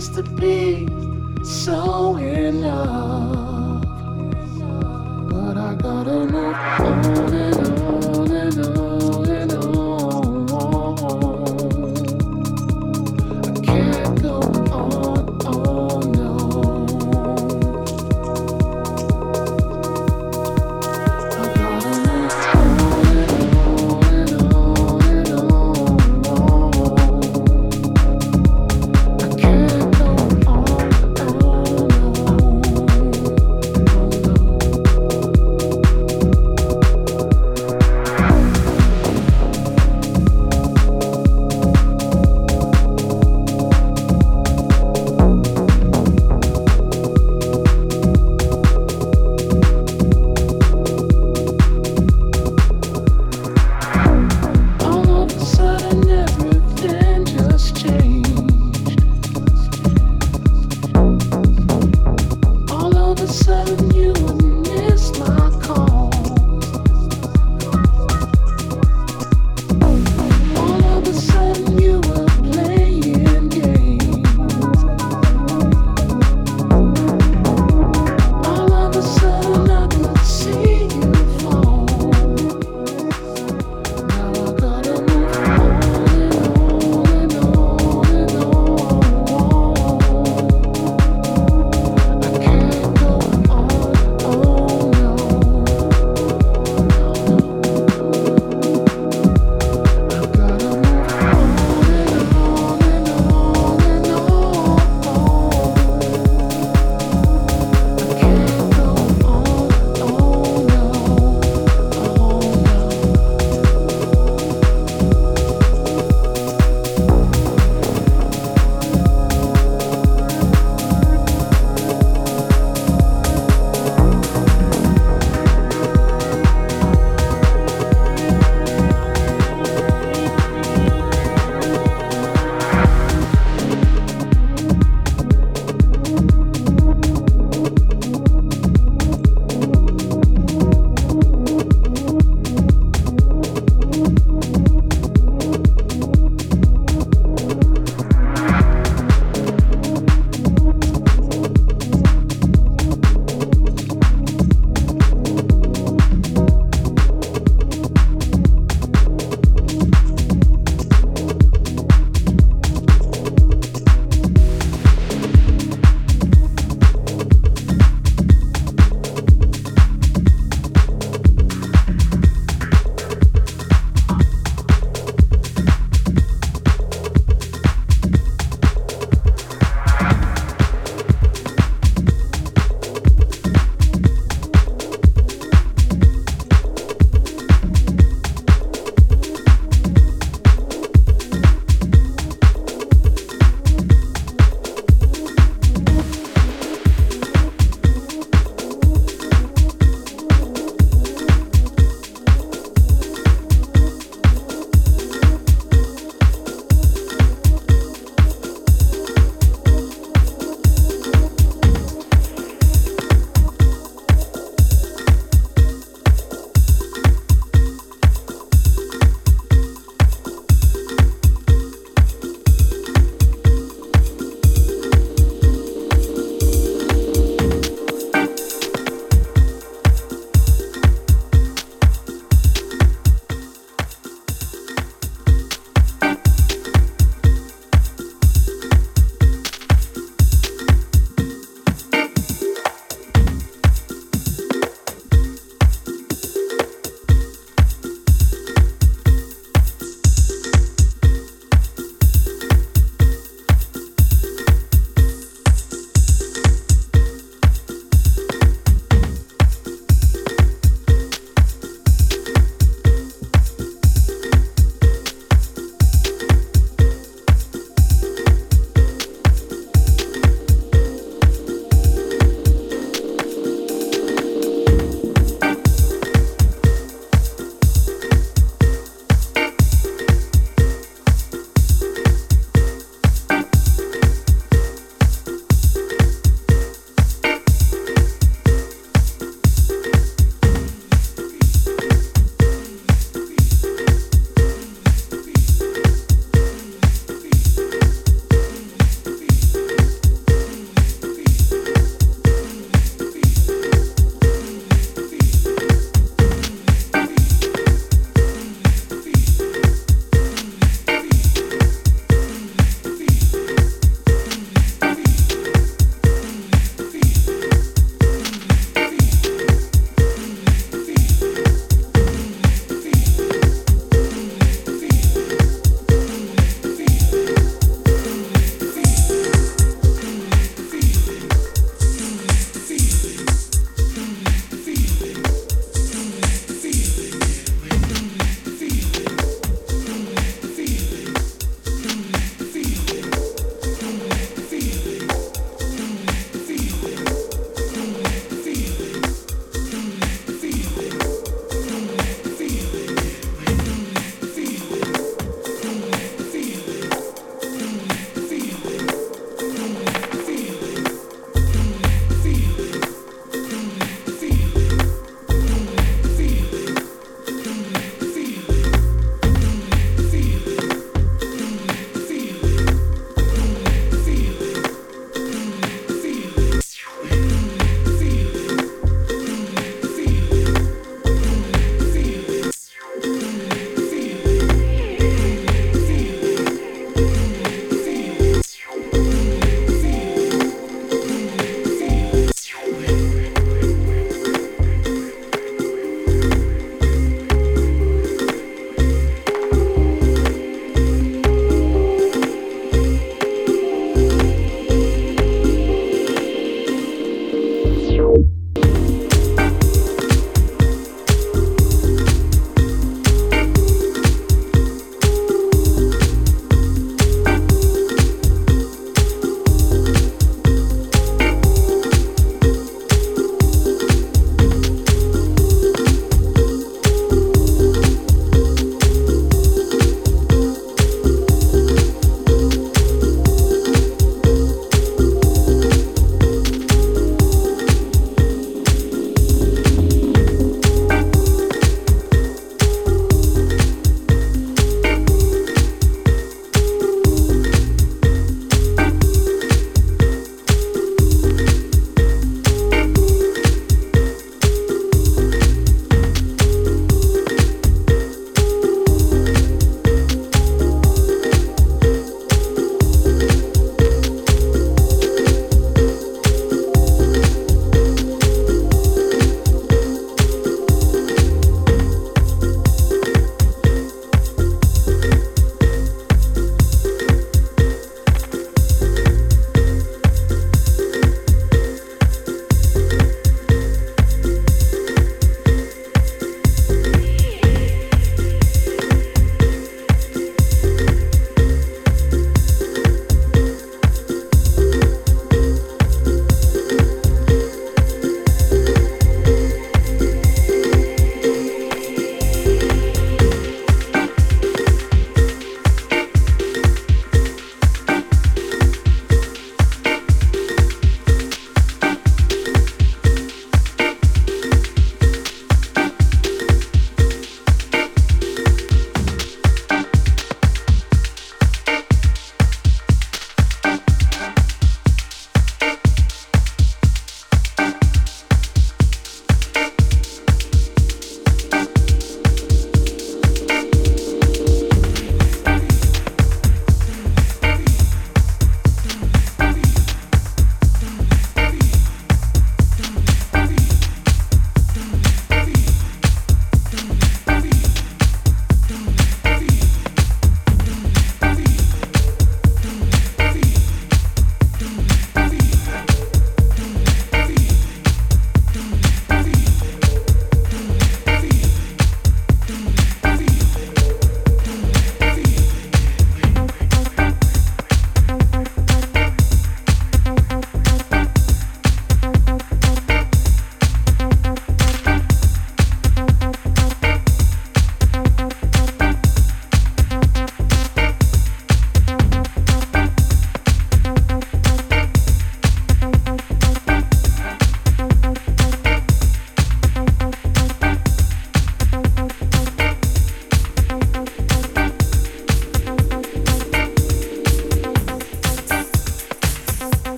feels to be so in love. But I gotta look for.